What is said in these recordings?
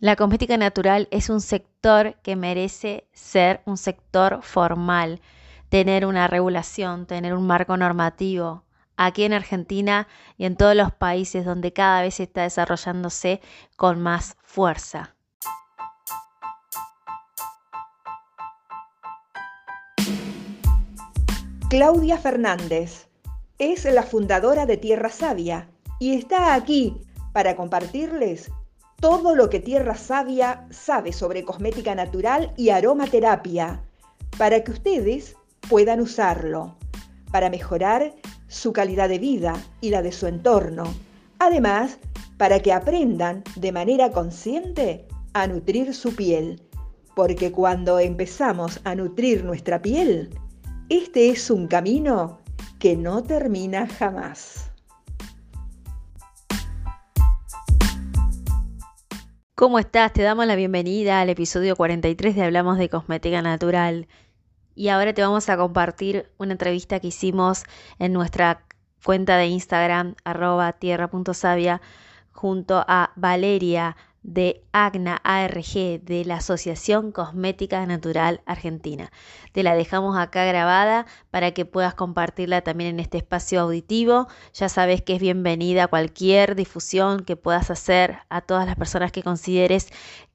La cosmética natural es un sector que merece ser un sector formal, tener una regulación, tener un marco normativo. Aquí en Argentina y en todos los países donde cada vez está desarrollándose con más fuerza. Claudia Fernández es la fundadora de Tierra Sabia y está aquí para compartirles todo lo que Tierra Sabia sabe sobre cosmética natural y aromaterapia, para que ustedes puedan usarlo, para mejorar su calidad de vida y la de su entorno. Además, para que aprendan de manera consciente a nutrir su piel, porque cuando empezamos a nutrir nuestra piel, este es un camino que no termina jamás. ¿Cómo estás? Te damos la bienvenida al episodio 43 de Hablamos de Cosmética Natural. Y ahora te vamos a compartir una entrevista que hicimos en nuestra cuenta de Instagram, arroba tierra.savia, junto a Valeria de AGNA ARG, de la Asociación Cosmética Natural Argentina. Te la dejamos acá grabada para que puedas compartirla también en este espacio auditivo. Ya sabes que es bienvenida cualquier difusión que puedas hacer a todas las personas que consideres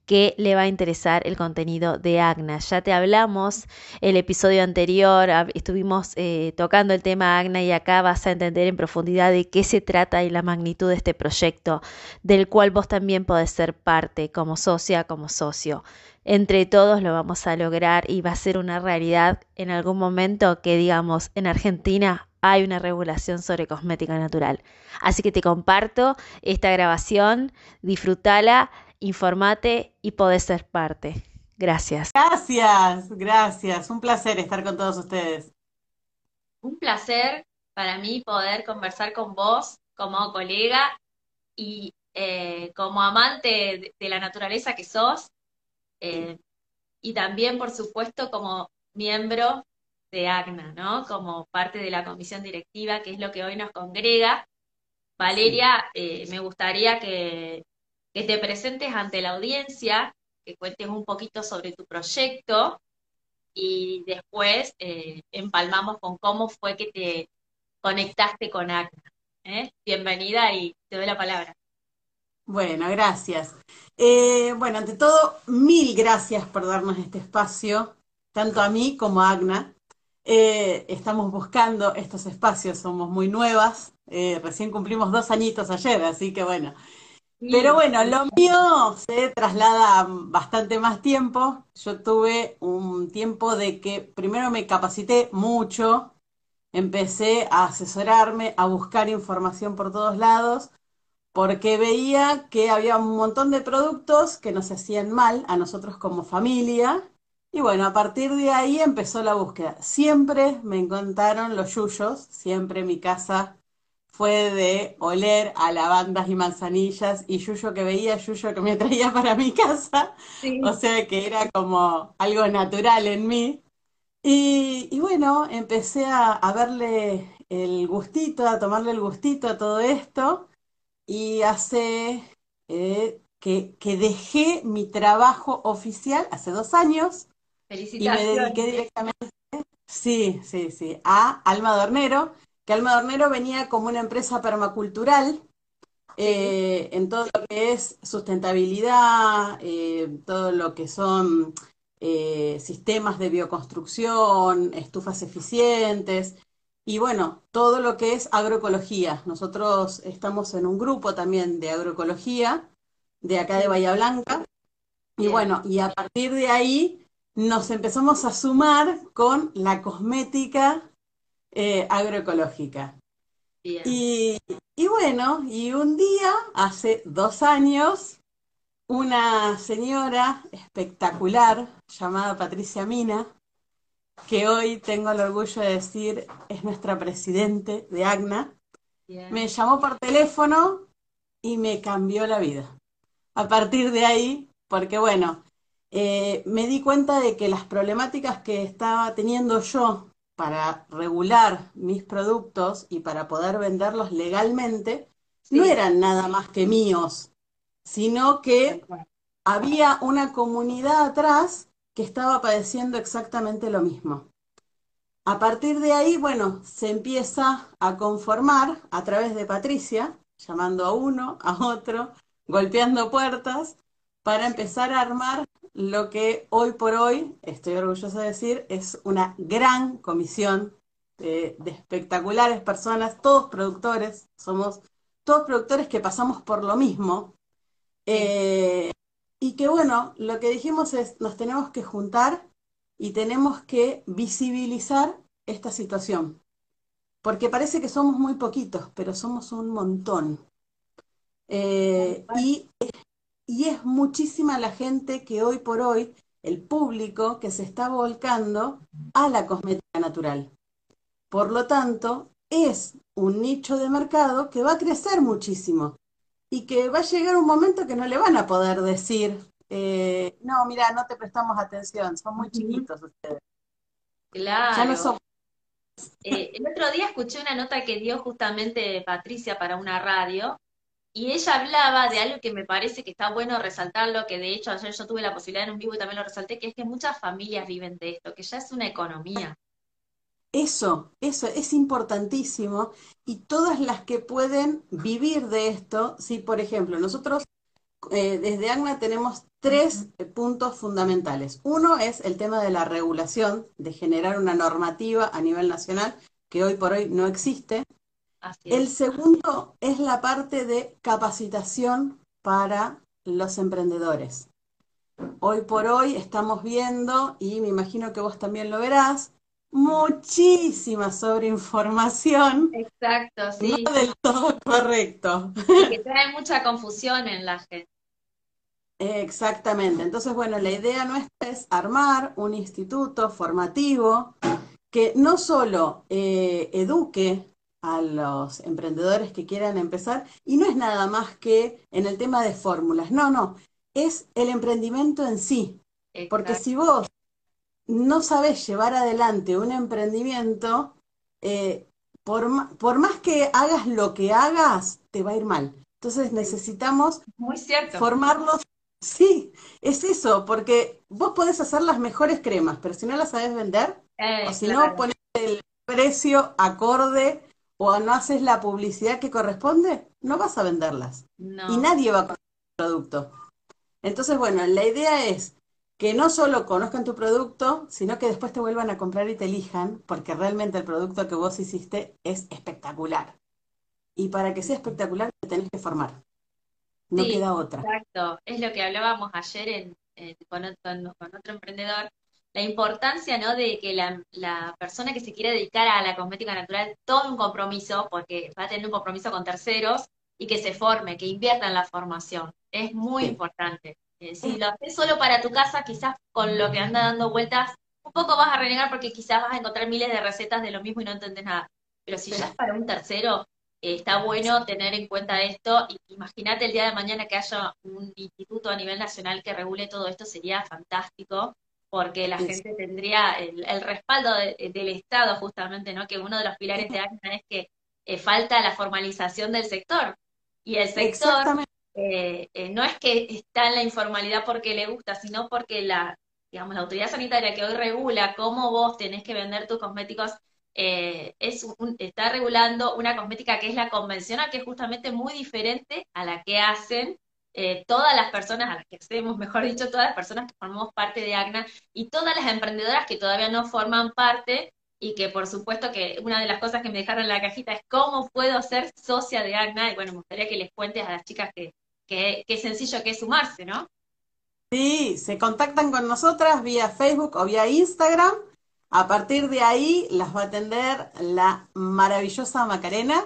que le va a interesar el contenido de Agna. Ya te hablamos el episodio anterior, estuvimos eh, tocando el tema Agna y acá vas a entender en profundidad de qué se trata y la magnitud de este proyecto, del cual vos también podés ser parte como socia, como socio. Entre todos lo vamos a lograr y va a ser una realidad en algún momento que digamos en Argentina hay una regulación sobre cosmética natural. Así que te comparto esta grabación, disfrútala informate y podés ser parte. Gracias. Gracias, gracias. Un placer estar con todos ustedes. Un placer para mí poder conversar con vos como colega y eh, como amante de, la naturaleza que sos. Eh, y también, por supuesto, como miembro de ACNA, ¿no? Como parte de la comisión directiva, que es lo que hoy nos congrega. Valeria, eh, me gustaría que que te presentes ante la audiencia, que cuentes un poquito sobre tu proyecto y después eh, empalmamos con cómo fue que te conectaste con ACNA. ¿eh? Bienvenida y te doy la palabra. Bueno, gracias. Eh, bueno, ante todo, mil gracias por darnos este espacio, tanto a mí como a ACNA. estamos buscando estos espacios, somos muy nuevas, recién cumplimos dos añitos ayer, así que bueno, pero bueno, lo mío se traslada bastante más tiempo. Yo tuve un tiempo de que primero me capacité mucho, empecé a asesorarme, a buscar información por todos lados, porque veía que había un montón de productos que nos hacían mal a nosotros como familia. Y bueno, a partir de ahí empezó la búsqueda. Siempre me encontraron los yuyos, siempre mi casa fue de oler a lavandas y manzanillas y yuyo que veía, yuyo que me traía para mi casa, o sea que era como algo natural en mí. Y, bueno, empecé a, verle el gustito, a tomarle el gustito a todo esto. Y hace eh, que, que, dejé mi trabajo oficial hace dos años. Y me dediqué directamente, sí, sí, sí, a Alma Dornero que Alma Hornero venía como una empresa permacultural eh, en todo lo que es sustentabilidad, eh, todo lo que son eh, sistemas de bioconstrucción, estufas eficientes y bueno, todo lo que es agroecología. Nosotros estamos en un grupo también de agroecología de acá de Bahía Blanca y bueno, y a partir de ahí nos empezamos a sumar con la cosmética eh, agroecológica. Y, bueno, y un día, hace dos años, una señora espectacular llamada Patricia Mina, que hoy tengo el orgullo de decir es nuestra presidente de AGNA, me llamó por teléfono y me cambió la vida. A partir de ahí, porque bueno, eh, me di cuenta de que las problemáticas que estaba teniendo yo para regular mis productos y para poder venderlos legalmente, no eran nada más que míos, sino que había una comunidad atrás que estaba padeciendo exactamente lo mismo. A partir de ahí, bueno, se empieza a conformar a través de Patricia, llamando a uno, a otro, golpeando puertas, para empezar a armar lo que hoy por hoy, estoy orgullosa de decir, es una gran comisión de, espectaculares personas, todos productores, somos todos productores que pasamos por lo mismo. Eh, y que bueno, lo que dijimos es, nos tenemos que juntar y tenemos que visibilizar esta situación. Porque parece que somos muy poquitos, pero somos un montón. Eh, y y es muchísima la gente que hoy por hoy, el público que se está volcando a la cosmética natural. Por lo tanto, es un nicho de mercado que va a crecer muchísimo y que va a llegar un momento que no le van a poder decir, eh, no, mira, no te prestamos atención, son muy chiquitos ustedes. Claro. Ya no son... Eh, el otro día escuché una nota que dio justamente Patricia para una radio, y ella hablaba de algo que me parece que está bueno resaltarlo, que de hecho ayer yo tuve la posibilidad en un vivo y también lo resalté, que es que muchas familias viven de esto, que ya es una economía. Eso, eso es importantísimo. Y todas las que pueden vivir de esto, si por ejemplo, nosotros eh, desde AGNA tenemos tres puntos fundamentales. Uno es el tema de la regulación, de generar una normativa a nivel nacional, que hoy por hoy no existe. El segundo es la parte de capacitación para los emprendedores. Hoy por hoy estamos viendo, y me imagino que vos también lo verás, muchísima sobreinformación. Exacto, sí. No del todo correcto. que trae mucha confusión en la gente. Exactamente. Entonces, bueno, la idea nuestra es armar un instituto formativo que no solo eh, eduque a los emprendedores que quieran empezar. Y no es nada más que en el tema de fórmulas, no, no, es el emprendimiento en sí. Porque si vos no sabes llevar adelante un emprendimiento, eh, por, por, más que hagas lo que hagas, te va a ir mal. Entonces necesitamos Muy cierto. formarlos. Sí, es eso, porque vos podés hacer las mejores cremas, pero si no las sabes vender, eh, o si no pones el precio acorde o no haces la publicidad que corresponde, no vas a venderlas. Y nadie va a comprar tu producto. Entonces, bueno, la idea es que no solo conozcan tu producto, sino que después te vuelvan a comprar y te elijan, porque realmente el producto que vos hiciste es espectacular. Y para que sea espectacular, te tenés que formar. No queda otra. Exacto. Es lo que hablábamos ayer con otro emprendedor, la importancia ¿no? de que la, persona que se quiere dedicar a la cosmética natural tome un compromiso, porque va a tener un compromiso con terceros, y que se forme, que invierta en la formación. Es muy importante. Eh, si lo haces solo para tu casa, quizás con lo que anda dando vueltas, un poco vas a renegar porque quizás vas a encontrar miles de recetas de lo mismo y no entiendes nada. Pero si ya es para un tercero, eh, está bueno tener en cuenta esto. Imagínate el día de mañana que haya un instituto a nivel nacional que regule todo esto, sería fantástico porque la gente tendría el, respaldo del Estado justamente, ¿no? Que uno de los pilares de ACNA es que eh, falta la formalización del sector. Y el sector eh, eh, no es que está en la informalidad porque le gusta, sino porque la, digamos, la autoridad sanitaria que hoy regula cómo vos tenés que vender tus cosméticos es está regulando una cosmética que es la convencional, que es justamente muy diferente a la que hacen eh, todas las personas a las que hacemos, mejor dicho, todas las personas que formamos parte de ACNA y todas las emprendedoras que todavía no forman parte y que por supuesto que una de las cosas que me dejaron en la cajita es cómo puedo ser socia de ACNA y bueno, me gustaría que les cuentes a las chicas que, sencillo que es sumarse, ¿no? Sí, se contactan con nosotras vía Facebook o vía Instagram. A partir de ahí las va a atender la maravillosa Macarena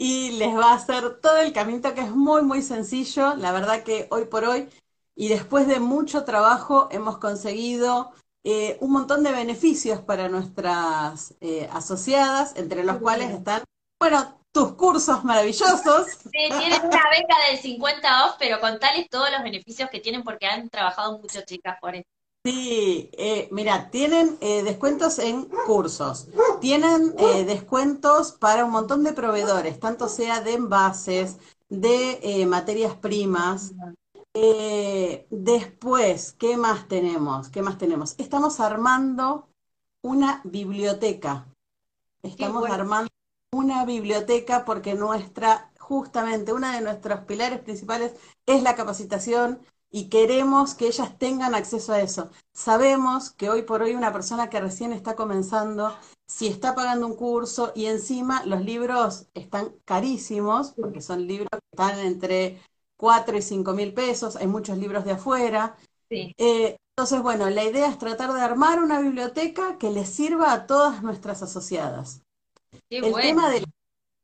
y les va a hacer todo el camino que es muy, muy sencillo. La verdad que hoy por hoy y después de mucho trabajo hemos conseguido eh, un montón de beneficios para nuestras eh, asociadas, entre los cuales están, bueno, tus cursos maravillosos. Sí, tienen una beca del 50 off, pero contales todos los beneficios que tienen porque han trabajado mucho, chicas, por eso. Sí, eh, mira, tienen eh, descuentos en cursos, tienen eh, descuentos para un montón de proveedores, tanto sea de envases, de materias primas. Eh, después, ¿qué más tenemos? ¿Qué más tenemos? Estamos armando una biblioteca. Estamos armando una biblioteca porque nuestra, justamente, una de nuestros pilares principales es la capacitación y queremos que ellas tengan acceso a eso. Sabemos que hoy por hoy una persona que recién está comenzando, si está pagando un curso y encima los libros están carísimos, porque son libros que están entre 4 y 5 mil pesos, hay muchos libros de afuera. Eh, entonces, bueno, la idea es tratar de armar una biblioteca que les sirva a todas nuestras asociadas. El tema de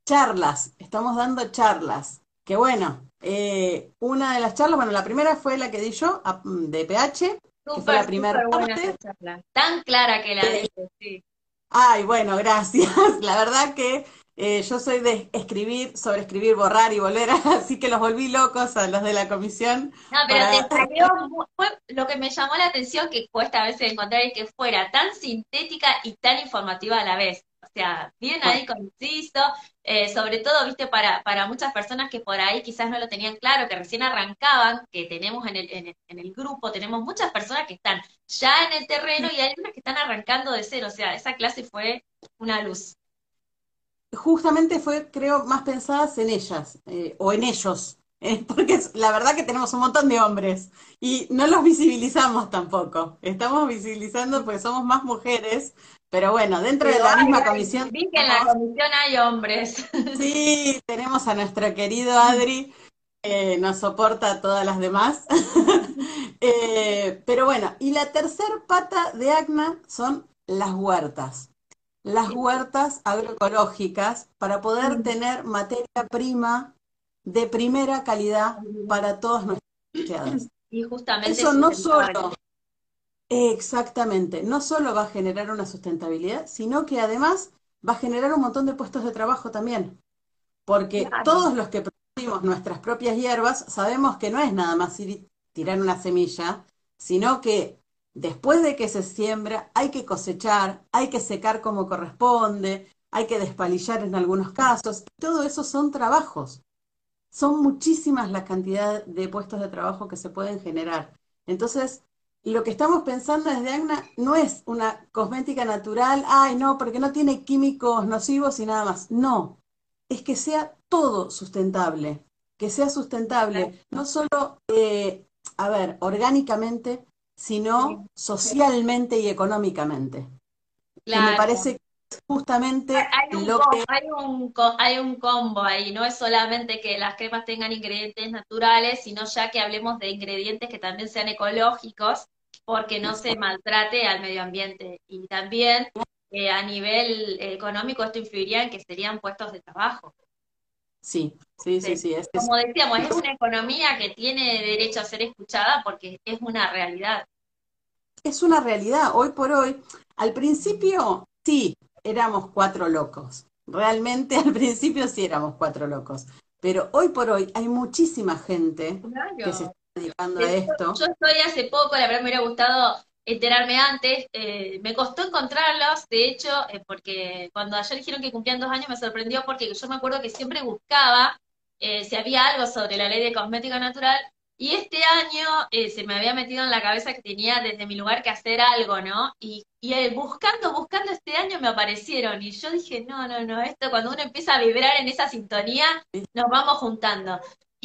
charlas, estamos dando charlas, que bueno, eh, una de las charlas, bueno, la primera fue la que di yo de PH, que fue la primera parte. Tan clara que la eh, sí. Ay, bueno, gracias. La verdad que eh, yo soy de escribir, sobre escribir, borrar y volver, así que los volví locos a los de la comisión. No, pero te salió, fue, lo que me llamó la atención que cuesta a veces encontrar es que fuera tan sintética y tan informativa a la vez. O sea, bien ahí conciso, eh, sobre todo, viste, para, para muchas personas que por ahí quizás no lo tenían claro, que recién arrancaban, que tenemos en el, en el, en el grupo, tenemos muchas personas que están ya en el terreno y hay unas que están arrancando de cero, o sea, esa clase fue una luz. Justamente fue, creo, más pensadas en ellas, eh, o en ellos, eh, porque la verdad que tenemos un montón de hombres y no los visibilizamos tampoco. Estamos visibilizando porque somos más mujeres, pero bueno, dentro de la misma comisión. Vi que en la comisión hay hombres. Sí, tenemos a nuestro querido Adri, que nos soporta a todas las demás. Eh, pero bueno, y la tercer pata de ACNA son las huertas. Las huertas agroecológicas para poder tener materia prima de primera calidad para todas nuestras sociedades. Y justamente eso no solo Exactamente, no solo va a generar una sustentabilidad, sino que además va a generar un montón de puestos de trabajo también. Porque todos los que producimos nuestras propias hierbas sabemos que no es nada más ir tirar una semilla, sino que después de que se siembra hay que cosechar, hay que secar como corresponde, hay que despalillar en algunos casos. Todo eso son trabajos. Son muchísimas las cantidades de puestos de trabajo que se pueden generar. Entonces, lo que estamos pensando desde AGNA no es una cosmética natural, ay no, porque no tiene químicos nocivos y nada más. No, es que sea todo sustentable, que sea sustentable, no solo, eh, a ver, orgánicamente, sino socialmente y económicamente. Claro. me parece que justamente hay lo que... Hay un, hay un combo ahí, no es solamente que las cremas tengan ingredientes naturales, sino ya que hablemos de ingredientes que también sean ecológicos porque no se maltrate al medio ambiente. Y también eh, a nivel económico esto influiría en que serían puestos de trabajo. Sí, sí, sí, sí. Como decíamos, es una economía que tiene derecho a ser escuchada porque es una realidad. Es una realidad. Hoy por hoy, al principio, sí, éramos cuatro locos. Realmente al principio sí éramos cuatro locos. Pero hoy por hoy hay muchísima gente que se dedicando a esto. Yo estoy hace poco, la verdad me hubiera gustado enterarme antes, eh, me costó encontrarlos, de hecho, eh, porque cuando ayer dijeron que cumplían dos años me sorprendió porque yo me acuerdo que siempre buscaba eh, si había algo sobre la ley de cosmética natural y este año se me había metido en la cabeza que tenía desde mi lugar que hacer algo, ¿no? Y, y buscando, buscando este año me aparecieron y yo dije, no, no, no, esto cuando uno empieza a vibrar en esa sintonía, nos vamos juntando.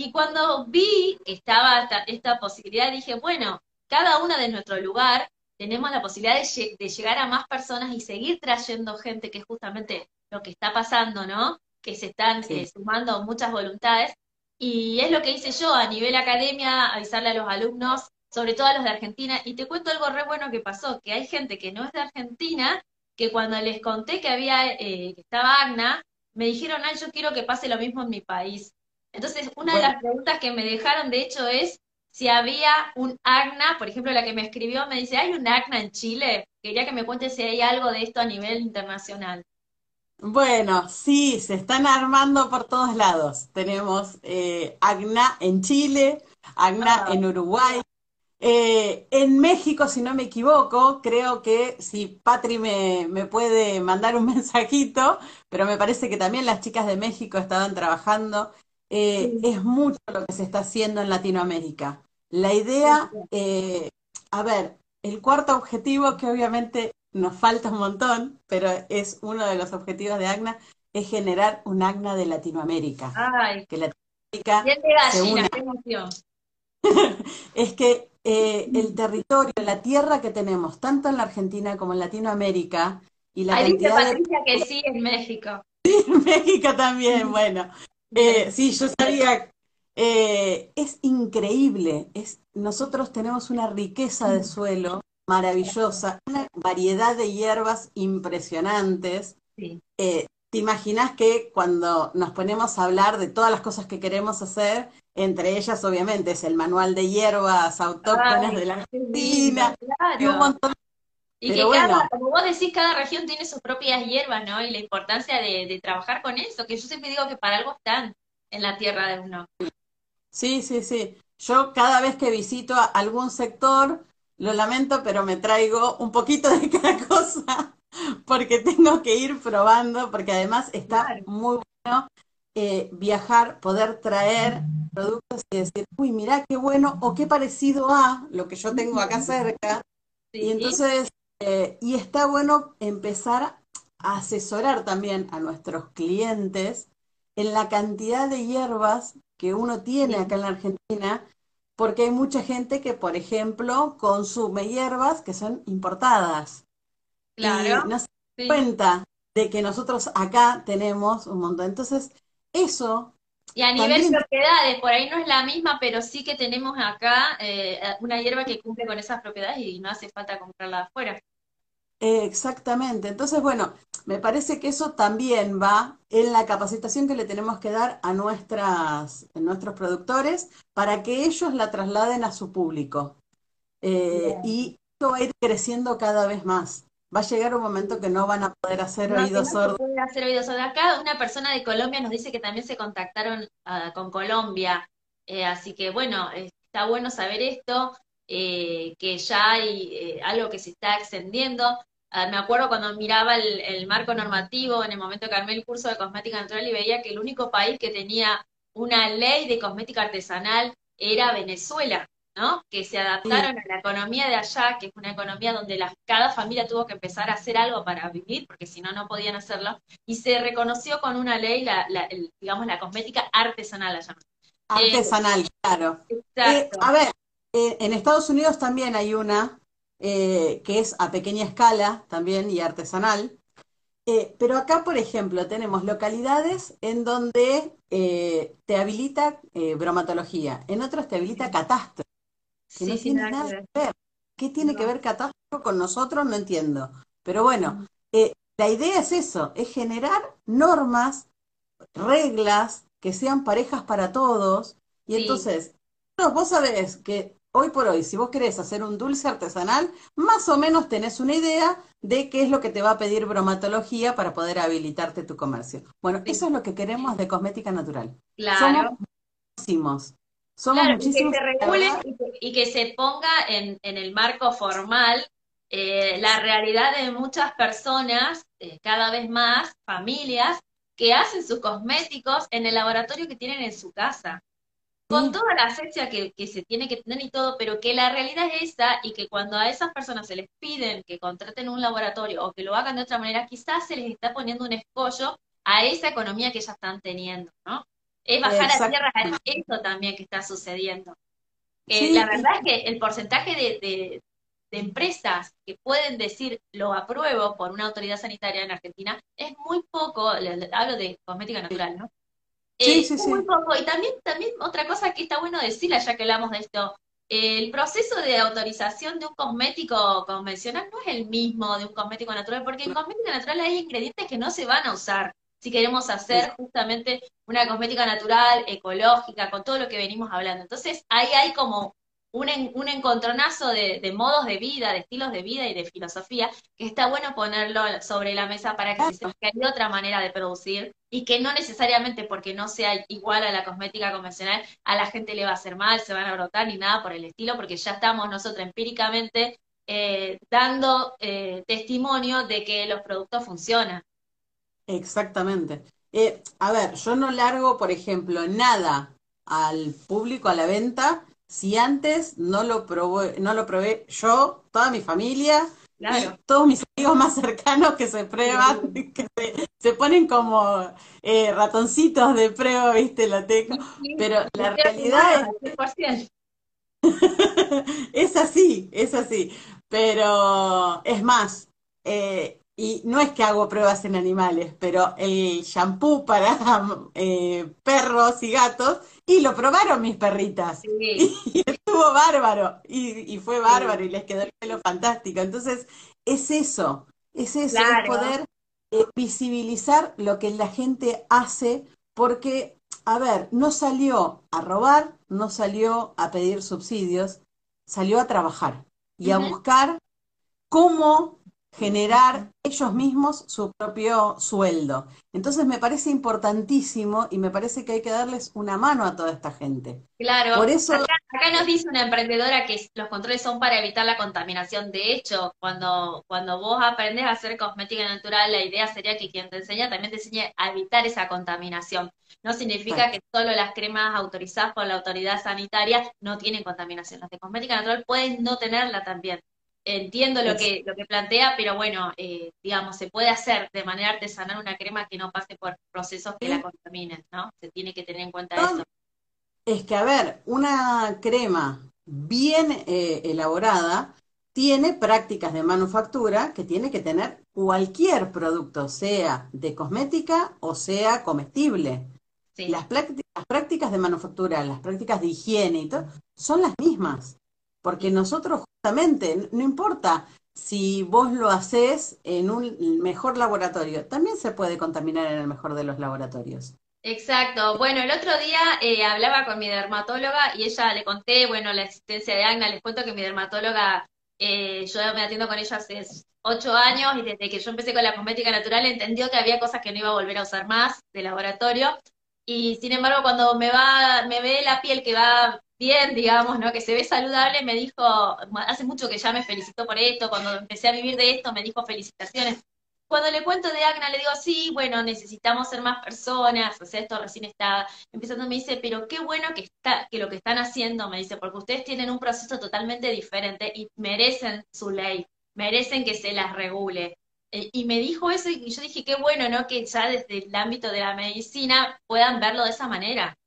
Y cuando vi que estaba esta, posibilidad, dije, bueno, cada una de nuestro lugar tenemos la posibilidad de, llegar a más personas y seguir trayendo gente, que es justamente lo que está pasando, ¿no? Que se están eh, sumando muchas voluntades. Y es lo que hice yo a nivel academia, avisarle a los alumnos, sobre todo a los de Argentina. Y te cuento algo re bueno que pasó, que hay gente que no es de Argentina, que cuando les conté que había, eh, que estaba Agna, me dijeron, ay, yo quiero que pase lo mismo en mi país. Entonces, una de las preguntas que me dejaron, de hecho, es si había un ACNA, por ejemplo, la que me escribió me dice, ¿hay un ACNA en Chile? Quería que me cuente si hay algo de esto a nivel internacional. Bueno, sí, se están armando por todos lados. Tenemos eh, ACNA en Chile, ACNA ah. en Uruguay, eh, en México, si no me equivoco, creo que si Patri me, me, puede mandar un mensajito, pero me parece que también las chicas de México estaban trabajando eh, es mucho lo que se está haciendo en Latinoamérica. La idea, eh, a ver, el cuarto objetivo, que obviamente nos falta un montón, pero es uno de los objetivos de ACNA, es generar un ACNA de Latinoamérica. Ay, que Latinoamérica gallina, qué emoción. es que eh, el territorio, la tierra que tenemos, tanto en la Argentina como en Latinoamérica, y la Ahí dice de... Patricia que sí, en México. Sí, en México también, bueno. Eh, sí, yo sabía, eh, es increíble, es, nosotros tenemos una riqueza de suelo maravillosa, una variedad de hierbas impresionantes. Sí. Eh, ¿Te imaginas que cuando nos ponemos a hablar de todas las cosas que queremos hacer, entre ellas obviamente es el manual de hierbas autóctonas Ay, de la Argentina y un claro. montón Y Pero que cada, como vos decís, cada región tiene sus propias hierbas, ¿no? Y la importancia de, de trabajar con eso, que yo siempre digo que para algo están en la tierra de uno. Sí, sí, sí. Yo cada vez que visito a algún sector, lo lamento, pero me traigo un poquito de cada cosa, porque tengo que ir probando, porque además está Claro. muy bueno eh, viajar, poder traer productos y decir, uy, mirá qué bueno o qué parecido a lo que yo tengo acá cerca. Y entonces, eh, y está bueno empezar a asesorar también a nuestros clientes en la cantidad de hierbas que uno tiene acá en la Argentina, porque hay mucha gente que, por ejemplo, consume hierbas que son importadas y Claro, no se sí. cuenta de que nosotros acá tenemos un montón. Entonces, eso Y a nivel también propiedades, por ahí no es la misma, pero sí que tenemos acá eh, una hierba que cumple con esas propiedades y no hace falta comprarla afuera. Eh, Exactamente. Entonces, bueno, me parece que eso también va en la capacitación que le tenemos que dar a nuestras, a nuestros productores para que ellos la trasladen a su público. Eh, y esto va a ir creciendo cada vez más. Va a llegar un momento que no van a poder hacer No, no oídos se sordos. hacer oídos sordos. Acá una persona de Colombia nos dice que también se contactaron ah, con Colombia. Eh, así que bueno, está bueno saber esto, eh, que ya hay eh, algo que se está extendiendo. Ah, me acuerdo cuando miraba el, el marco normativo en el momento que armé el curso de cosmética natural y veía que el único país que tenía una ley de cosmética artesanal era Venezuela. ¿no? Que se Sí, adaptaron a la economía de allá, que es una economía donde la- cada familia tuvo que empezar a hacer algo para vivir, porque si no, no podían hacerlo, y se reconoció con una ley, la, la- el- digamos, la cosmética artesanal, llaman. Eh, artesanal, claro. Eh, a ver, eh, en Estados Unidos también hay una eh, que es a pequeña escala también y artesanal. Eh, pero acá, por ejemplo, tenemos localidades en donde eh, te habilita bromatología, en otras te habilita catastro, que no Sí, sí, tiene nada que ver. ¿Qué tiene que No. ver catastro con nosotros? No entiendo. Pero bueno, la idea es eso, es generar normas, reglas que sean parejas para todos. Y Sí. entonces, no, vos sabés que hoy por hoy, si vos querés hacer un dulce artesanal, más o menos tenés una idea de qué es lo que te va a pedir bromatología para poder habilitarte tu comercio. Bueno, eso es lo que queremos de cosmética natural. Claro. Somos muchísimos. Somos Claro, y que muchísimos. se regule y que, y que se ponga en, en el marco formal eh, la realidad de muchas personas, eh, cada vez más, familias, que hacen sus cosméticos en el laboratorio que tienen en su casa, con toda la asepsia que, que se tiene que tener y todo, pero que la realidad es esa y que cuando a esas personas se les piden que contraten un laboratorio o que lo hagan de otra manera, quizás se les está poniendo un escollo a esa economía que ya están teniendo, ¿no? Es bajar a tierra eso también que está sucediendo. Eh, Sí, la verdad es que el porcentaje de, de- de empresas que pueden decir lo apruebo por una autoridad sanitaria en Argentina es muy poco, hablo de cosmética natural, ¿no? Sí, Eh, sí, es muy sí. poco. Y también, también otra cosa que está bueno decirla, ya que hablamos de esto, el proceso de autorización de un cosmético convencional no es el mismo de un cosmético natural, porque en cosmética natural hay ingredientes que no se van a usar si queremos hacer justamente una cosmética natural, ecológica, con todo lo que venimos hablando. Entonces, ahí hay como un, en- un encontronazo de, de modos de vida, de estilos de vida y de filosofía, que está bueno ponerlo sobre la mesa para que se que hay otra manera de producir y que no necesariamente porque no sea igual a la cosmética convencional, a la gente le va a hacer mal, se van a brotar ni nada por el estilo, porque ya estamos nosotros empíricamente eh, dando eh, testimonio de que los productos funcionan. Exactamente. Eh, a ver, yo no largo, por ejemplo, nada al público, a la venta, si antes no lo probé, no lo probé yo, toda mi familia, todos mis amigos más cercanos que se prueban, que se, ponen como eh, ratoncitos de prueba, viste, la tengo. Pero la realidad es. es así, es así. Pero es más, eh, y no es que hago pruebas en animales, pero el shampoo para eh, perros y gatos, y lo probaron mis perritas. Y, estuvo bárbaro, y, fue bárbaro, y les quedó el pelo fantástico. Entonces, es eso, es eso, es poder eh, visibilizar lo que la gente hace, porque, a ver, no salió a robar, no salió a pedir subsidios, salió a trabajar y a buscar cómo generar ellos mismos su propio sueldo. Entonces me parece importantísimo y me parece que hay que darles una mano a toda esta gente. Claro, Por eso... acá, nos dice una emprendedora que los controles son para evitar la contaminación. De hecho, cuando, cuando vos aprendes a hacer cosmética natural, la idea sería que quien te enseña también te enseñe a evitar esa contaminación. No significa que solo las cremas autorizadas por la autoridad sanitaria no tienen contaminación. Las de cosmética natural pueden no tenerla también entiendo lo que, lo que plantea, pero bueno, eh, digamos, se puede hacer de manera artesanal una crema que no pase por procesos que la contaminen, ¿no? Se tiene que tener en cuenta eso. Es que, a ver, una crema bien eh, elaborada tiene prácticas de manufactura que tiene que tener cualquier producto, sea de cosmética o sea comestible. Las, las prácticas de manufactura, las prácticas de higiene y todo, son las mismas. Porque nosotros justamente, no importa si vos lo haces en un mejor laboratorio, también se puede contaminar en el mejor de los laboratorios. Exacto. Bueno, el otro día eh, hablaba con mi dermatóloga y ella le conté, bueno, la existencia de Agna. Les cuento que mi dermatóloga, eh, yo me atiendo con ella hace ocho años y desde que yo empecé con la cosmética natural entendió que había cosas que no iba a volver a usar más de laboratorio. Y sin embargo, cuando me va, me ve la piel que va bien, digamos, ¿no? Que se ve saludable, me dijo, hace mucho que ya me felicitó por esto, cuando empecé a vivir de esto, me dijo felicitaciones. Cuando le cuento de Agna, le digo, sí, bueno, necesitamos ser más personas, o sea, esto recién está empezando, me dice, pero qué bueno que está, que lo que están haciendo, me dice, porque ustedes tienen un proceso totalmente diferente y merecen su ley, merecen que se las regule. E, y me dijo eso y yo dije, qué bueno, ¿no? Que ya desde el ámbito de la medicina puedan verlo de esa manera.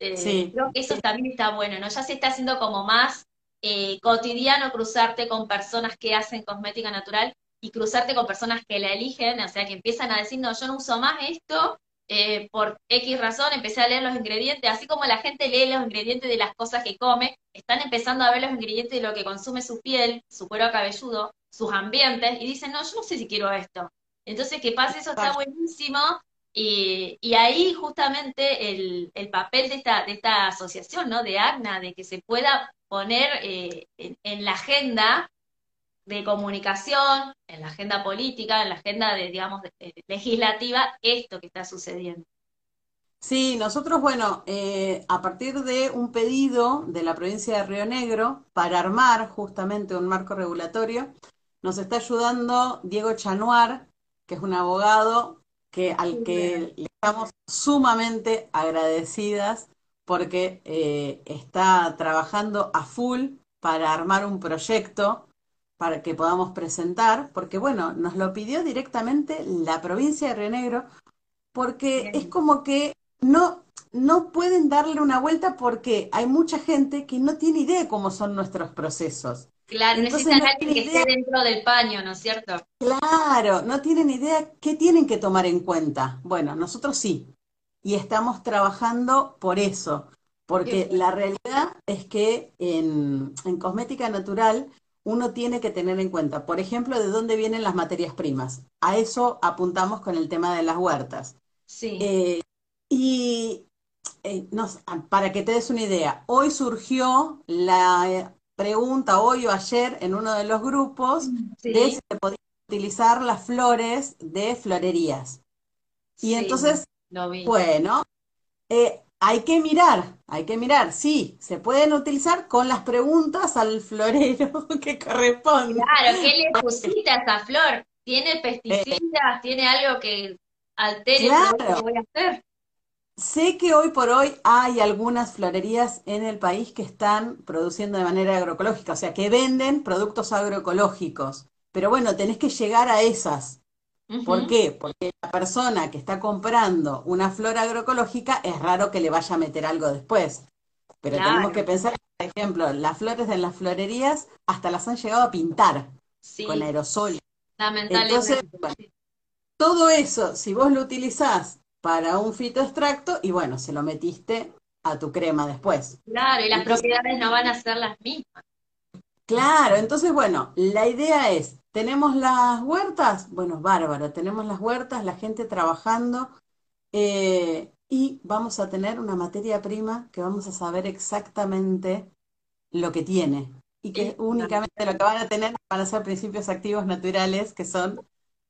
Eh, creo que eso también está bueno, ¿no? Ya se está haciendo como más eh, cotidiano cruzarte con personas que hacen cosmética natural y cruzarte con personas que la eligen, o sea, que empiezan a decir, no, yo no uso más esto eh, por X razón, empecé a leer los ingredientes, así como la gente lee los ingredientes de las cosas que come, están empezando a ver los ingredientes de lo que consume su piel, su cuero cabelludo, sus ambientes, y dicen, no, yo no sé si quiero esto. Entonces, que pase eso está buenísimo, y, ahí justamente el, papel de esta, de esta asociación, ¿no? De ACNA, de que se pueda poner eh, en, la agenda de comunicación, en la agenda política, en la agenda de, digamos, legislativa, esto que está sucediendo. Sí, nosotros, bueno, eh, a partir de un pedido de la provincia de Río Negro para armar justamente un marco regulatorio, nos está ayudando Diego Chanuar, que es un abogado que, al que le estamos sumamente agradecidas porque eh, está trabajando a full para armar un proyecto para que podamos presentar, porque bueno, nos lo pidió directamente la provincia de Río Negro, porque es como que no, no pueden darle una vuelta porque hay mucha gente que no tiene idea de cómo son nuestros procesos. Claro, necesitan alguien que esté dentro del paño, ¿no es cierto? Claro, no tienen idea qué tienen que tomar en cuenta. Bueno, nosotros sí. Y estamos trabajando por eso. Porque la realidad es que en, cosmética natural uno tiene que tener en cuenta, por ejemplo, de dónde vienen las materias primas. A eso apuntamos con el tema de las huertas. Sí. Eh, y eh, para que te des una idea, hoy surgió la pregunta hoy o ayer en uno de los grupos de si se podían utilizar las flores de florerías. Y entonces, bueno, eh, hay que mirar, hay que mirar, sí, se pueden utilizar con las preguntas al florero que corresponde. Claro, ¿qué le pusiste a esa flor? ¿Tiene pesticidas? ¿Tiene algo que altere lo que voy a hacer? Sé que hoy por hoy hay algunas florerías en el país que están produciendo de manera agroecológica, o sea, que venden productos agroecológicos. Pero bueno, tenés que llegar a esas. ¿Por qué? Porque la persona que está comprando una flor agroecológica es raro que le vaya a meter algo después. Pero tenemos que pensar, por ejemplo, las flores de las florerías hasta las han llegado a pintar con aerosol. Entonces, todo eso, si vos lo utilizás para un fitoextracto, y bueno, se lo metiste a tu crema después. Claro, y las propiedades no van a ser las mismas. Claro, entonces bueno, la idea es, ¿tenemos las huertas? Bueno, bárbaro, tenemos las huertas, la gente trabajando eh, y vamos a tener una materia prima que vamos a saber exactamente lo que tiene y que únicamente lo que van a tener van a ser principios activos naturales que son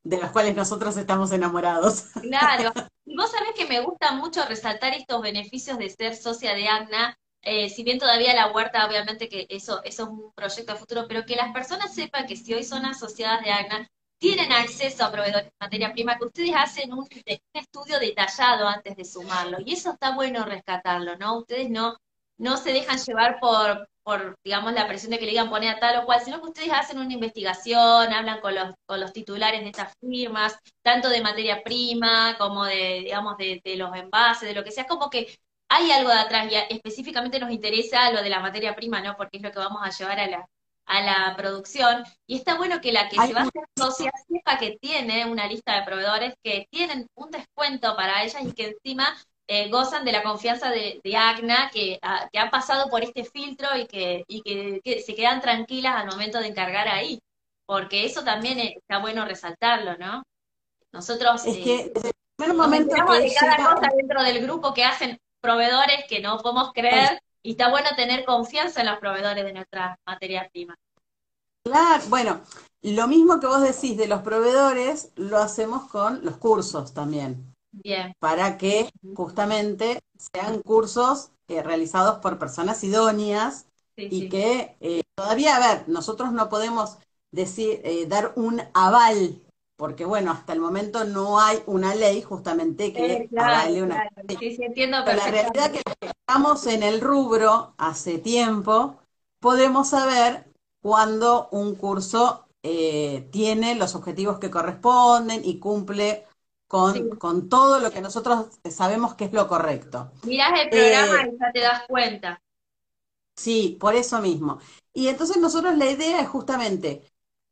de los cuales nosotros estamos enamorados. Claro, y vos sabés que me gusta mucho resaltar estos beneficios de ser socia de AGNA, eh, si bien todavía la huerta, obviamente que eso, eso es un proyecto de futuro, pero que las personas sepan que si hoy son asociadas de AGNA, tienen acceso a proveedores de materia prima, que ustedes hacen un, estudio detallado antes de sumarlo. Y eso está bueno rescatarlo, ¿no? Ustedes no, no se dejan llevar por, por, digamos, la presión de que le digan poner a tal o cual, sino que ustedes hacen una investigación, hablan con los, con los titulares de estas firmas, tanto de materia prima como de, digamos, de, de los envases, de lo que sea, como que hay algo de atrás y específicamente nos interesa lo de la materia prima, ¿no? Porque es lo que vamos a llevar a la, a la producción. Y está bueno que la que se va a hacer socia sepa que tiene una lista de proveedores que tienen un descuento para ellas y que encima eh, gozan de la confianza de, de ACNA, que, que, han pasado por este filtro y, que, y que, se quedan tranquilas al momento de encargar ahí. Porque eso también está bueno resaltarlo, ¿no? Nosotros... Es que eh, el momento de cada cosa dentro del grupo que hacen proveedores que no podemos creer y está bueno tener confianza en los proveedores de nuestras materias primas. Claro, bueno, lo mismo que vos decís de los proveedores, lo hacemos con los cursos también. Bien. Para que justamente sean cursos eh, realizados por personas idóneas y que eh, todavía, a ver, nosotros no podemos decir, eh, dar un aval porque bueno, hasta el momento no hay una ley justamente que avale una ley. Sí, sí, entiendo Pero la realidad es que estamos en el rubro hace tiempo, podemos saber cuando un curso eh, tiene los objetivos que corresponden y cumple con, con, todo lo que nosotros sabemos que es lo correcto. Mirás el programa eh, y ya te das cuenta. Sí, por eso mismo. Y entonces nosotros la idea es justamente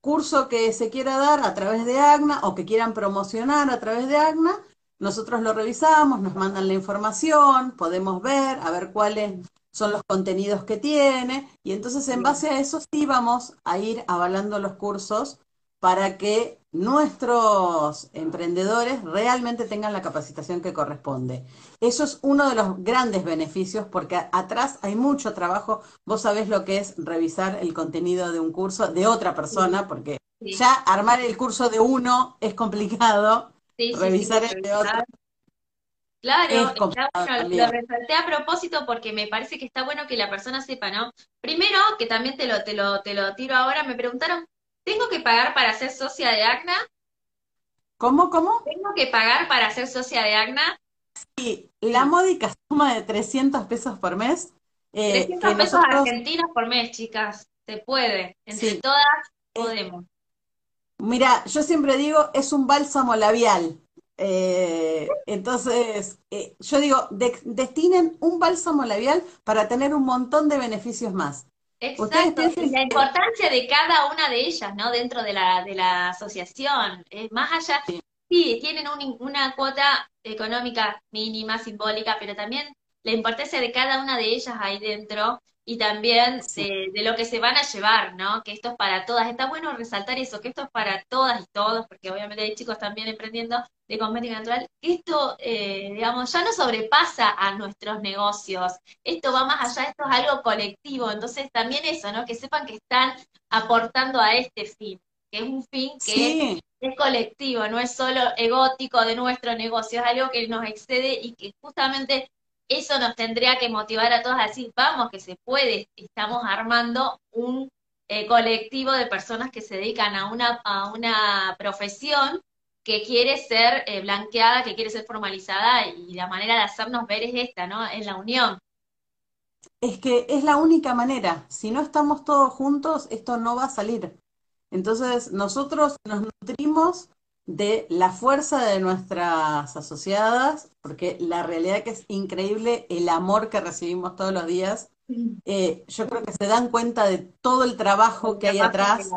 curso que se quiera dar a través de AGNA o que quieran promocionar a través de AGNA, nosotros lo revisamos, nos mandan la información, podemos ver, a ver cuáles son los contenidos que tiene, y entonces en base a eso sí vamos a ir avalando los cursos para que nuestros emprendedores realmente tengan la capacitación que corresponde. Eso es uno de los grandes beneficios porque atrás hay mucho trabajo. Vos sabés lo que es revisar el contenido de un curso de otra persona, porque ya armar el curso de uno es complicado, revisar el de otro. Claro, lo resalté a propósito porque me parece que está bueno que la persona sepa, ¿no? Primero, que también te lo, te lo, te lo tiro ahora, me preguntaron ¿Tengo que pagar para ser socia de ACNA? ¿Cómo, cómo? ¿Tengo que pagar para ser socia de ACNA? Sí, la módica suma de 300 pesos por mes. 300 eh, pesos argentinos por mes, chicas. Se puede. Entre todas podemos. Mira, yo siempre digo, es un bálsamo labial. Eh, entonces, eh, yo digo, destinen un bálsamo labial para tener un montón de beneficios más. Exacto, la importancia de cada una de ellas, ¿no? Dentro de la, de la asociación. es más allá, sí, tienen una cuota económica mínima, simbólica, pero también la importancia de cada una de ellas ahí dentro y también de, lo que se van a llevar, ¿no? Que esto es para todas. Está bueno resaltar eso, que esto es para todas y todos, porque obviamente hay chicos también emprendiendo de cosmética natural. Esto, eh, digamos, ya no sobrepasa a nuestros negocios. Esto va más allá, esto es algo colectivo. Entonces también eso, ¿no? Que sepan que están aportando a este fin, que es un fin que es colectivo, no es solo egótico de nuestro negocio, es algo que nos excede y que justamente eso nos tendría que motivar a todos a decir, vamos, que se puede, estamos armando un eh, colectivo de personas que se dedican a una, a una profesión que quiere ser eh, blanqueada, que quiere ser formalizada y la manera de hacernos ver es esta, ¿no? En la unión. Es que es la única manera. Si no estamos todos juntos, esto no va a salir. Entonces, nosotros nos nutrimos de la fuerza de nuestras asociadas, porque la realidad que es increíble el amor que recibimos todos los días. Eh, yo creo que se dan cuenta de todo el trabajo que hay atrás.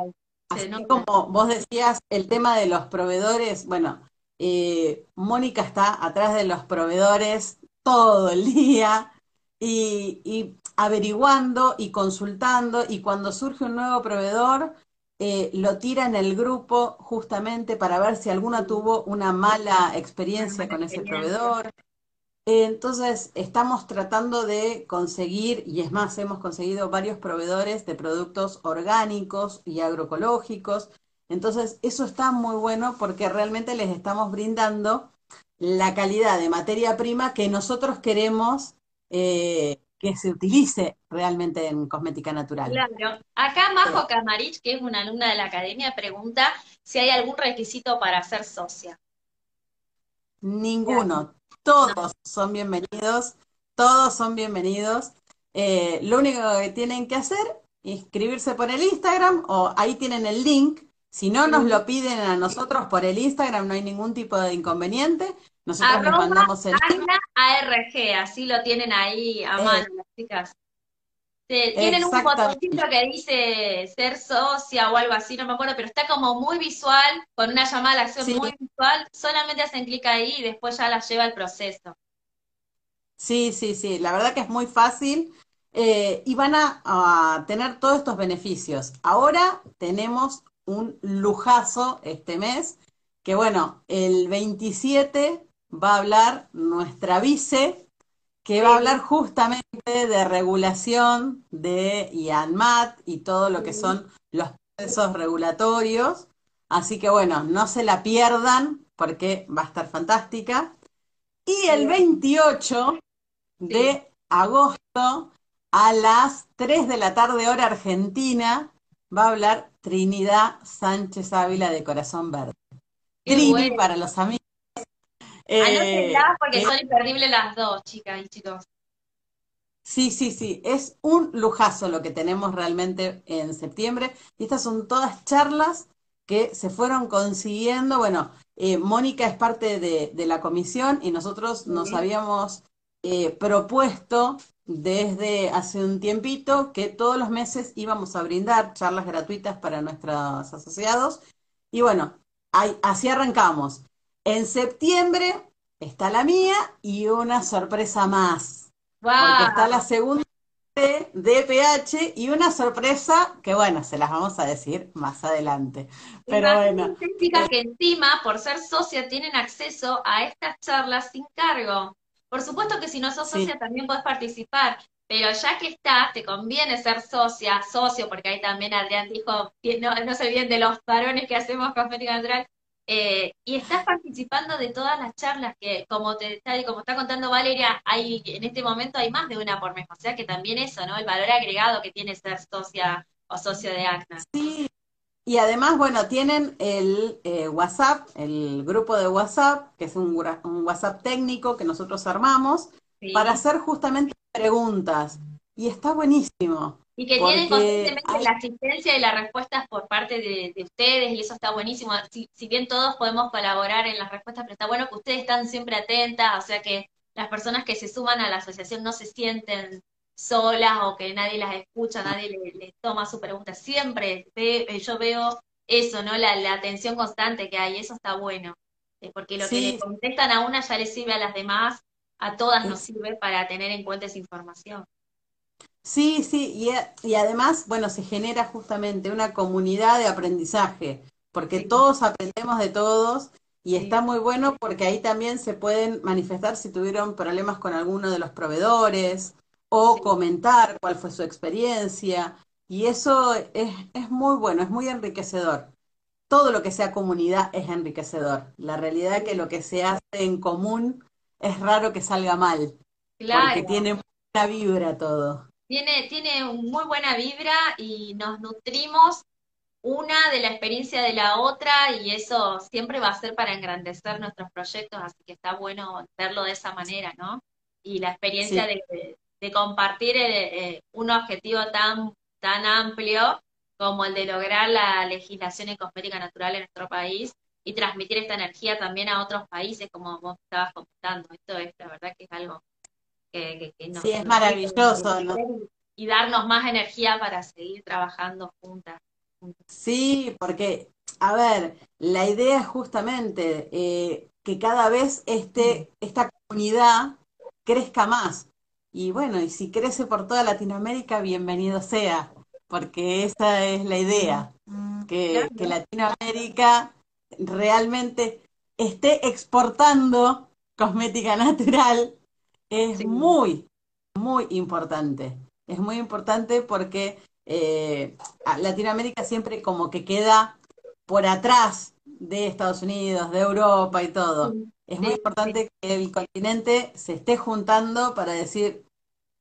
Así como vos decías, el tema de los proveedores, bueno, eh, Mónica está atrás de los proveedores todo el día y, y, averiguando y consultando y cuando surge un nuevo proveedor, eh, lo tira en el grupo justamente para ver si alguna tuvo una mala experiencia con ese proveedor. entonces, estamos tratando de conseguir, y es más, hemos conseguido varios proveedores de productos orgánicos y agroecológicos. Entonces, eso está muy bueno porque realmente les estamos brindando la calidad de materia prima que nosotros queremos eh, que se utilice realmente en cosmética natural. Claro. Acá Majo Camarich, que es una alumna de la academia, pregunta si hay algún requisito para ser socia. Ninguno. Todos son bienvenidos. Todos son bienvenidos. Eh, lo único que tienen que hacer es inscribirse por el Instagram o ahí tienen el link. Si no nos lo piden a nosotros por el Instagram, no hay ningún tipo de inconveniente. Nosotros les mandamos el ARG, así lo tienen ahí a mano las chicas. Tienen un botoncito que dice ser socia o algo así, no me acuerdo, pero está como muy visual, con una llamada a la acción muy visual, solamente hacen clic ahí y después ya las lleva el proceso. Sí, sí, sí, la verdad que es muy fácil eh, y van a, tener todos estos beneficios. Ahora tenemos un lujazo este mes, que bueno, el 27 va a hablar nuestra vice, que va a hablar justamente de regulación de IANMAT y todo lo que son los procesos regulatorios. Así que bueno, no se la pierdan porque va a estar fantástica. Y el 28 de agosto a las 3 de la tarde hora argentina va a hablar Trinidad Sánchez Ávila de Corazón Verde. Trini para los amigos eh, porque son imperdibles las dos, chicas y chicos. Sí, sí, sí, es un lujazo lo que tenemos realmente en septiembre. Y estas son todas charlas que se fueron consiguiendo. Bueno, eh, Mónica es parte de, la comisión y nosotros nos habíamos eh, propuesto desde hace un tiempito que todos los meses íbamos a brindar charlas gratuitas para nuestros asociados. Y bueno, así arrancamos. En septiembre está la mía y una sorpresa más. Porque está la segunda de DPH y una sorpresa que, bueno, se las vamos a decir más adelante. Pero bueno. Significa que encima, por ser socia, tienen acceso a estas charlas sin cargo. Por supuesto que si no sos socia también podés participar, pero ya que estás, te conviene ser socia, socio, porque ahí también Adrián dijo, no, no se olviden de los varones que hacemos cosmética natural, eh, y estás participando de todas las charlas que, como te está, como está contando Valeria, hay en este momento hay más de una por mes, o sea que también eso, ¿no? El valor agregado que tiene ser socia o socio de ACNA. Sí, y además, bueno, tienen el eh, WhatsApp, el grupo de WhatsApp, que es un, WhatsApp técnico que nosotros armamos para hacer justamente preguntas. Y está buenísimo. Y que tienen constantemente la asistencia y las respuestas por parte de, ustedes, y eso está buenísimo. Si, bien todos podemos colaborar en las respuestas, pero está bueno que ustedes están siempre atentas, o sea que las personas que se suman a la asociación no se sienten solas o que nadie las escucha, nadie les, toma su pregunta. Siempre eh, yo veo eso, ¿no? La, atención constante que hay, eso está bueno. Porque lo que le contestan a una ya le sirve a las demás, a todas nos sirve para tener en cuenta esa información. Sí, sí, y, además, bueno, se genera justamente una comunidad de aprendizaje, porque todos aprendemos de todos y está muy bueno porque ahí también se pueden manifestar si tuvieron problemas con alguno de los proveedores o comentar cuál fue su experiencia. Y eso es, es muy bueno, es muy enriquecedor. Todo lo que sea comunidad es enriquecedor. La realidad es que lo que se hace en común es raro que salga mal, claro. porque tiene buena vibra todo. Tiene, tiene muy buena vibra y nos nutrimos una de la experiencia de la otra y eso siempre va a ser para engrandecer nuestros proyectos, así que está bueno verlo de esa manera, ¿no? Y la experiencia de, compartir eh, eh, un objetivo tan, tan amplio como el de lograr la legislación en cosmética natural en nuestro país y transmitir esta energía también a otros países, como vos estabas comentando. Esto es, la verdad que es algo que, que, Sí, es maravilloso. Y darnos más energía para seguir trabajando juntas. Sí, porque, a ver, la idea es justamente eh, que cada vez este, esta comunidad crezca más. Y bueno, y si crece por toda Latinoamérica, bienvenido sea, porque esa es la idea, que, que Latinoamérica realmente esté exportando cosmética natural es muy, muy importante. Es muy importante porque eh, Latinoamérica siempre como que queda por atrás de Estados Unidos, de Europa y todo. Es muy importante que el continente se esté juntando para decir,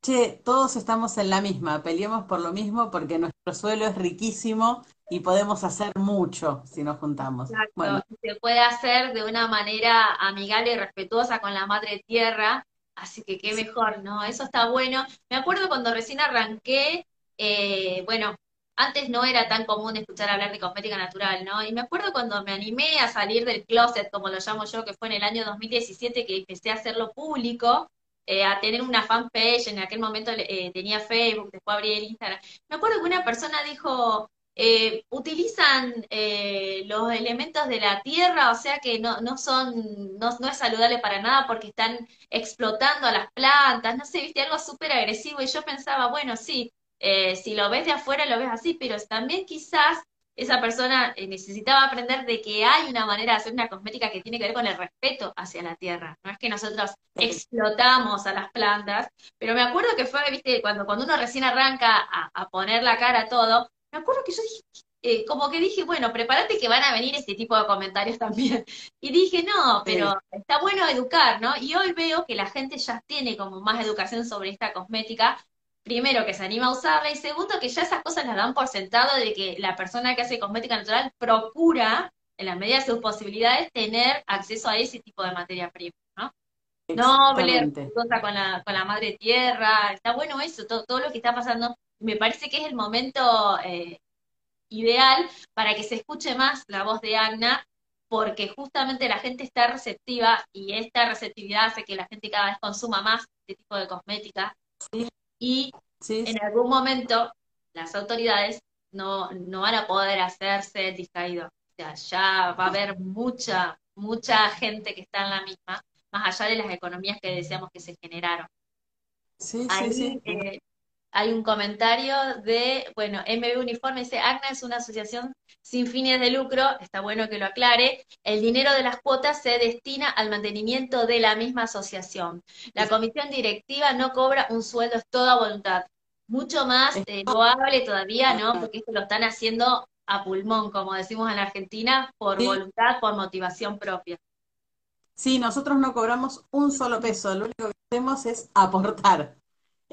che, todos estamos en la misma, peleemos por lo mismo porque nuestro suelo es riquísimo y podemos hacer mucho si nos juntamos. Bueno. Se puede hacer de una manera amigable y respetuosa con la madre tierra, así que qué mejor, ¿no? Eso está bueno. Me acuerdo cuando recién arranqué, eh, bueno, antes no era tan común escuchar hablar de cosmética natural, ¿no? Y me acuerdo cuando me animé a salir del closet, como lo llamo yo, que fue en el año 2017 que empecé a hacerlo público, eh, a tener una fanpage, en aquel momento eh, tenía Facebook, después abrí el Instagram. Me acuerdo que una persona dijo, eh, utilizan eh, los elementos de la tierra, o sea que no, no son, no, no, es saludable para nada porque están explotando a las plantas, no sé, viste, algo súper agresivo y yo pensaba, bueno, sí, eh, si lo ves de afuera lo ves así, pero también quizás esa persona necesitaba aprender de que hay una manera de hacer una cosmética que tiene que ver con el respeto hacia la tierra. No es que nosotros explotamos a las plantas, pero me acuerdo que fue, viste, cuando, cuando uno recién arranca a, a poner la cara a todo, me acuerdo que yo dije, eh, como que dije, bueno, prepárate que van a venir este tipo de comentarios también. Y dije, no, pero está bueno educar, ¿no? Y hoy veo que la gente ya tiene como más educación sobre esta cosmética. Primero, que se anima a usarla y segundo, que ya esas cosas las dan por sentado de que la persona que hace cosmética natural procura, en la medida de sus posibilidades, tener acceso a ese tipo de materia prima, ¿no? Noble, con la, con la madre tierra, está bueno eso, todo, todo lo que está pasando me parece que es el momento eh, ideal para que se escuche más la voz de Agna, porque justamente la gente está receptiva y esta receptividad hace que la gente cada vez consuma más este tipo de cosmética. Y en algún momento las autoridades no, no van a poder hacerse distraídos. O sea, ya va a haber mucha, mucha gente que está en la misma, más allá de las economías que deseamos que se generaron. Sí, sí, sí. Eh, hay un comentario de, bueno, MB Uniforme dice, ACNA es una asociación sin fines de lucro, está bueno que lo aclare, el dinero de las cuotas se destina al mantenimiento de la misma asociación. La comisión directiva no cobra un sueldo, es toda voluntad. Mucho más eh, loable todavía, ¿no? Porque esto lo están haciendo a pulmón, como decimos en Argentina, por voluntad, por motivación propia. Sí, nosotros no cobramos un solo peso, lo único que hacemos es aportar.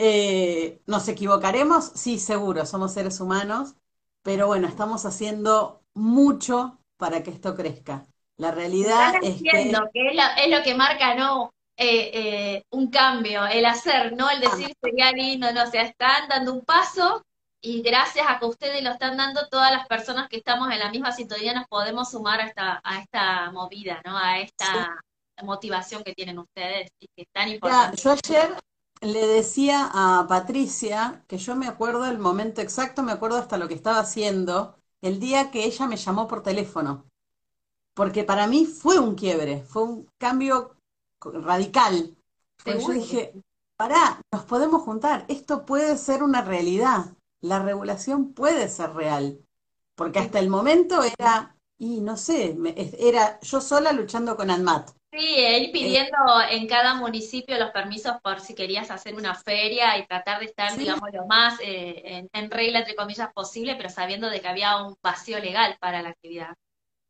Eh, ¿Nos equivocaremos? Sí, seguro, somos seres humanos, pero bueno, estamos haciendo mucho para que esto crezca. La realidad es que... es, lo, que marca, ¿no? Eh, eh, un cambio, el hacer, no el decir sería lindo, no, o sea, están dando un paso y gracias a que ustedes lo están dando, todas las personas que estamos en la misma sintonía nos podemos sumar a esta, a esta movida, ¿no? A esta motivación que tienen ustedes y que es tan importante. yo ayer le decía a Patricia que yo me acuerdo el momento exacto, me acuerdo hasta lo que estaba haciendo, el día que ella me llamó por teléfono. Porque para mí fue un quiebre, fue un cambio radical. yo dije, pará, nos podemos juntar, esto puede ser una realidad, la regulación puede ser real. Porque hasta el momento era, y no sé, era yo sola luchando con ANMAT. Sí, él pidiendo en cada municipio los permisos por si querías hacer una feria y tratar de estar, digamos, lo más eh, en, regla, entre comillas, posible, pero sabiendo de que había un vacío legal para la actividad.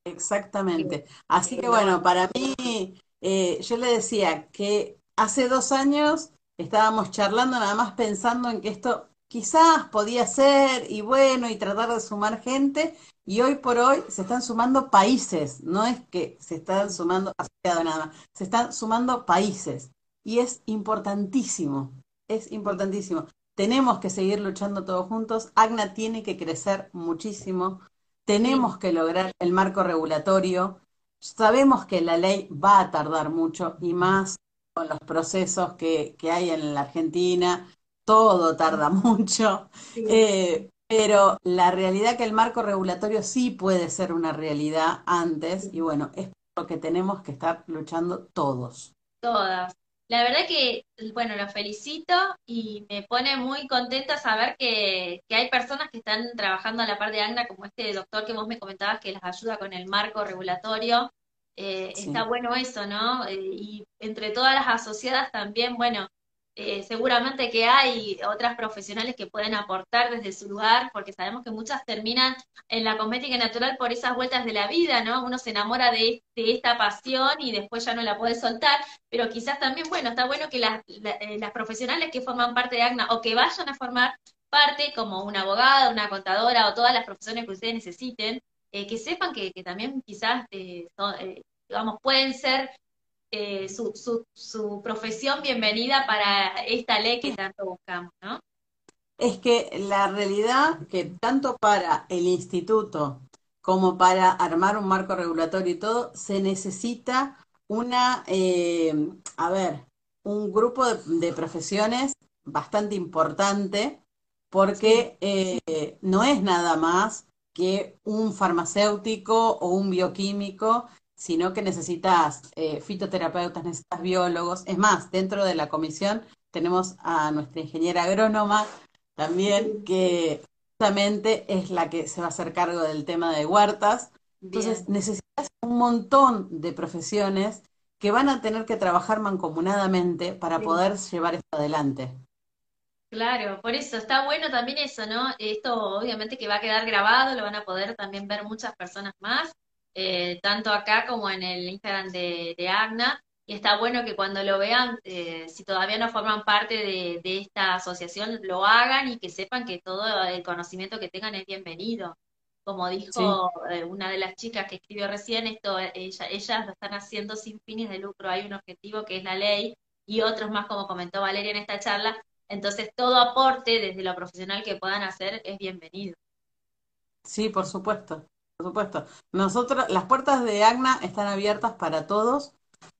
Exactamente. Así que bueno, para mí, eh, yo le decía que hace dos años estábamos charlando nada más pensando en que esto quizás podía ser, y bueno, y tratar de sumar gente, y hoy por hoy se están sumando países, no es que se están sumando asociados nada se están sumando países, y es importantísimo, es importantísimo. Tenemos que seguir luchando todos juntos, AGNA tiene que crecer muchísimo, tenemos que lograr el marco regulatorio, sabemos que la ley va a tardar mucho y más con los procesos que, que hay en la Argentina, todo tarda mucho, eh, pero la realidad que el marco regulatorio sí puede ser una realidad antes y bueno, es por lo que tenemos que estar luchando todos. Todas. La verdad que, bueno, los felicito y me pone muy contenta saber que, hay personas que están trabajando a la par de ANGRA, como este doctor que vos me comentabas que las ayuda con el marco regulatorio. Eh, está bueno eso, ¿no? Eh, y entre todas las asociadas también, bueno, eh, seguramente que hay otras profesionales que pueden aportar desde su lugar, porque sabemos que muchas terminan en la cosmética natural por esas vueltas de la vida, ¿no? Uno se enamora de, esta pasión y después ya no la puede soltar, pero quizás también, bueno, está bueno que las, eh, las profesionales que forman parte de AGNA o que vayan a formar parte, como una abogada, una contadora o todas las profesiones que ustedes necesiten, eh, que sepan que, también quizás, digamos, pueden ser eh, su, su, su, profesión bienvenida para esta ley que tanto buscamos, ¿no? Es que la realidad que tanto para el instituto como para armar un marco regulatorio y todo, se necesita una, eh, a ver, un grupo de, profesiones bastante importante porque eh, no es nada más que un farmacéutico o un bioquímico sino que necesitas eh, fitoterapeutas, necesitas biólogos. Es más, dentro de la comisión tenemos a nuestra ingeniera agrónoma también, que justamente es la que se va a hacer cargo del tema de huertas. Entonces, necesitas un montón de profesiones que van a tener que trabajar mancomunadamente para poder llevar esto adelante. Claro, por eso está bueno también eso, ¿no? Esto obviamente que va a quedar grabado, lo van a poder también ver muchas personas más eh, tanto acá como en el Instagram de, de, Agna. Y está bueno que cuando lo vean, eh, si todavía no forman parte de, esta asociación, lo hagan y que sepan que todo el conocimiento que tengan es bienvenido. Como dijo eh, una de las chicas que escribió recién, esto ella, ellas lo están haciendo sin fines de lucro. Hay un objetivo que es la ley y otros más, como comentó Valeria en esta charla. Entonces, todo aporte desde lo profesional que puedan hacer es bienvenido. Sí, por supuesto. Por supuesto. Nosotros, las puertas de AGNA están abiertas para todos,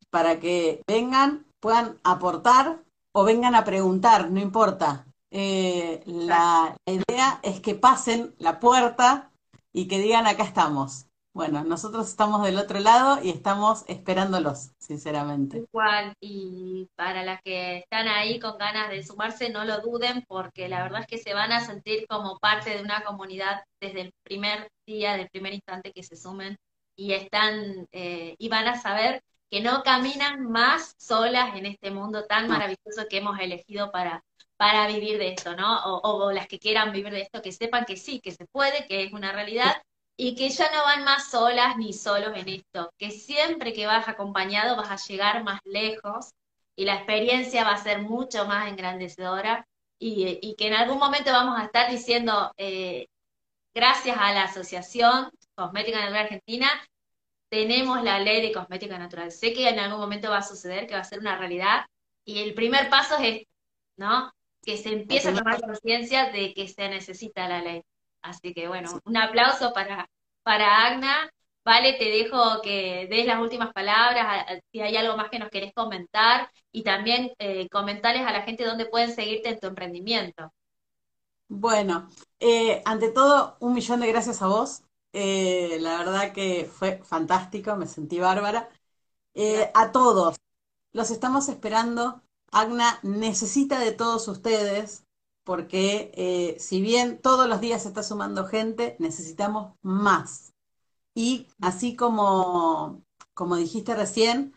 para que vengan, puedan aportar o vengan a preguntar, no importa. Eh, la, idea es que pasen la puerta y que digan acá estamos. Bueno, nosotros estamos del otro lado y estamos esperándolos, sinceramente. Igual, y para las que están ahí con ganas de sumarse, no lo duden, porque la verdad es que se van a sentir como parte de una comunidad desde el primer día, del primer instante que se sumen, y están, eh, y van a saber que no caminan más solas en este mundo tan maravilloso que hemos elegido para, para vivir de esto, ¿no? O, o las que quieran vivir de esto, que sepan que sí, que se puede, que es una realidad y que ya no van más solas ni solos en esto, que siempre que vas acompañado vas a llegar más lejos y la experiencia va a ser mucho más engrandecedora y, que en algún momento vamos a estar diciendo, eh, gracias a la Asociación Cosmética Natural Argentina, tenemos la ley de cosmética natural. Sé que en algún momento va a suceder, que va a ser una realidad, y el primer paso es ¿no? Que se empiece a tomar conciencia de que se necesita la ley. Así que bueno, un aplauso para, para Agna. Vale, te dejo que des las últimas palabras, si hay algo más que nos querés comentar y también eh, comentarles a la gente dónde pueden seguirte en tu emprendimiento. Bueno, eh, ante todo, un millón de gracias a vos. Eh, la verdad que fue fantástico, me sentí bárbara. a todos, los estamos esperando. Agna necesita de todos ustedes porque eh, si bien todos los días se está sumando gente, necesitamos más. Y así como, como dijiste recién,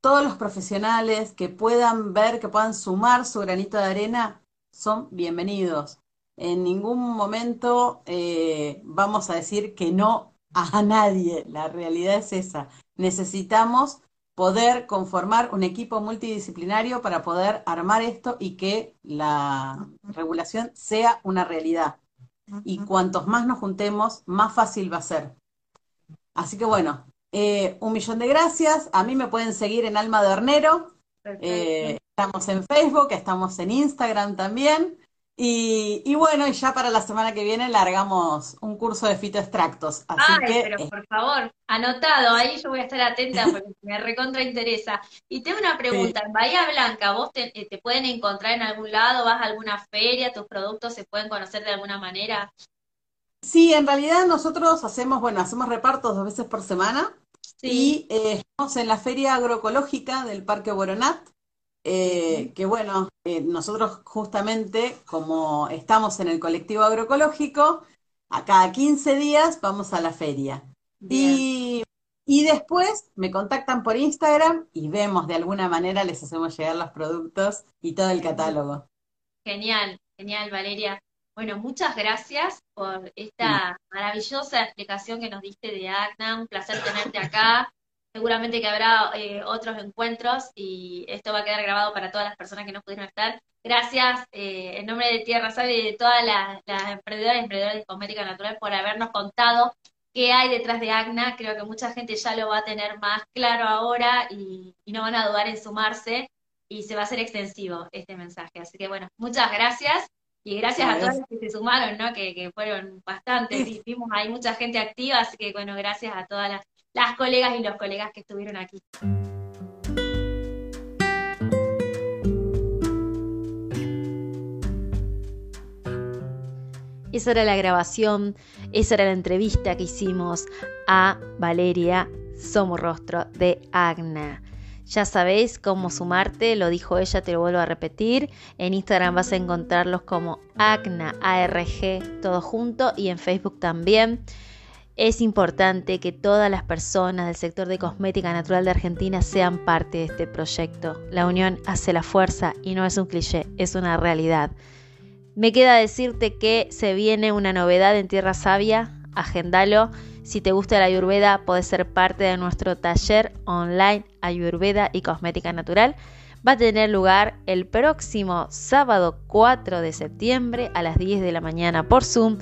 todos los profesionales que puedan ver, que puedan sumar su granito de arena, son bienvenidos. En ningún momento eh, vamos a decir que no a nadie. La realidad es esa. Necesitamos poder conformar un equipo multidisciplinario para poder armar esto y que la regulación sea una realidad. Y cuantos más nos juntemos, más fácil va a ser. Así que bueno, eh, un millón de gracias. A mí me pueden seguir en Alma de Hornero. Eh, estamos en Facebook, estamos en Instagram también. Y, bueno, y ya para la semana que viene largamos un curso de fitoextractos. Así Ay, pero eh, por favor, anotado, ahí yo voy a estar atenta porque me recontra interesa. Y tengo una pregunta, en Bahía Blanca, ¿vos te, te, pueden encontrar en algún lado? ¿Vas a alguna feria? ¿Tus productos se pueden conocer de alguna manera? Sí, en realidad nosotros hacemos, bueno, hacemos repartos dos veces por semana. Y eh, estamos en la Feria Agroecológica del Parque Boronat, eh, que bueno, eh, nosotros justamente como estamos en el colectivo agroecológico, a cada 15 días vamos a la feria. Y, y, después me contactan por Instagram y vemos de alguna manera, les hacemos llegar los productos y todo el catálogo. Genial, genial, Valeria. Bueno, muchas gracias por esta maravillosa explicación que nos diste de ACNA. Un placer tenerte acá. Seguramente que habrá eh, otros encuentros y esto va a quedar grabado para todas las personas que no pudieron estar. Gracias eh, en nombre de Tierra Sabe y de todas las, emprendedoras y emprendedores de cosmética natural por habernos contado qué hay detrás de ACNA. Creo que mucha gente ya lo va a tener más claro ahora y, y no van a dudar en sumarse y se va a hacer extensivo este mensaje. Así que bueno, muchas gracias y gracias a todos los que se sumaron, ¿no? Que, fueron bastantes, y vimos ahí mucha gente activa, así que bueno, gracias a todas las, las colegas y los colegas que estuvieron aquí. Esa era la grabación, esa era la entrevista que hicimos a Valeria Somorrostro de Agna. Ya sabéis cómo sumarte, lo dijo ella, te lo vuelvo a repetir. En Instagram vas a encontrarlos como ACNA, ARG, todo junto, y en Facebook también. Es importante que todas las personas del sector de cosmética natural de Argentina sean parte de este proyecto. La unión hace la fuerza y no es un cliché, es una realidad. Me queda decirte que se viene una novedad en Tierra Sabia, agendalo si te gusta la ayurveda, puedes ser parte de nuestro taller online Ayurveda y Cosmética Natural. Va a tener lugar el próximo sábado 4 de septiembre a las 10 de la mañana por Zoom.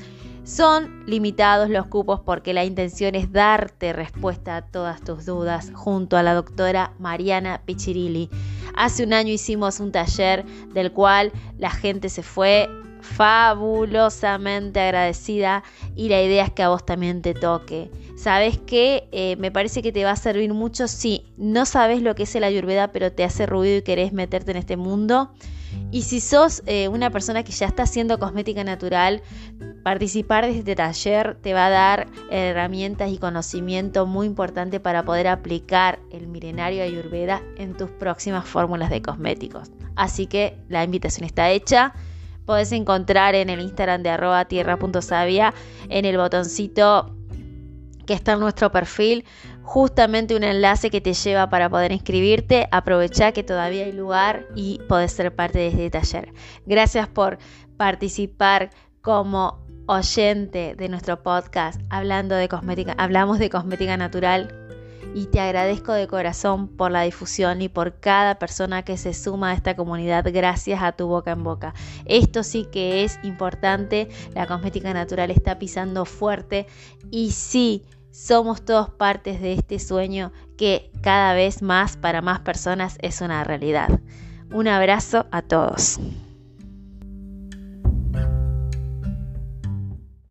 Son limitados los cupos porque la intención es darte respuesta a todas tus dudas junto a la doctora Mariana Pichirilli. Hace un año hicimos un taller del cual la gente se fue fabulosamente agradecida y la idea es que a vos también te toque. ¿Sabes qué? Eh, me parece que te va a servir mucho si no sabes lo que es la ayurveda pero te hace ruido y querés meterte en este mundo. Y si sos eh, una persona que ya está haciendo cosmética natural, participar de este taller te va a dar herramientas y conocimiento muy importante para poder aplicar el milenario ayurveda en tus próximas fórmulas de cosméticos. Así que la invitación está hecha podés encontrar en el Instagram de arroba en el botoncito que está en nuestro perfil, justamente un enlace que te lleva para poder inscribirte. Aprovecha que todavía hay lugar y podés ser parte de este taller. Gracias por participar como oyente de nuestro podcast hablando de cosmética, hablamos de cosmética natural y te agradezco de corazón por la difusión y por cada persona que se suma a esta comunidad gracias a tu boca en boca. Esto sí que es importante, la cosmética natural está pisando fuerte y sí, somos todos partes de este sueño que cada vez más para más personas es una realidad. Un abrazo a todos.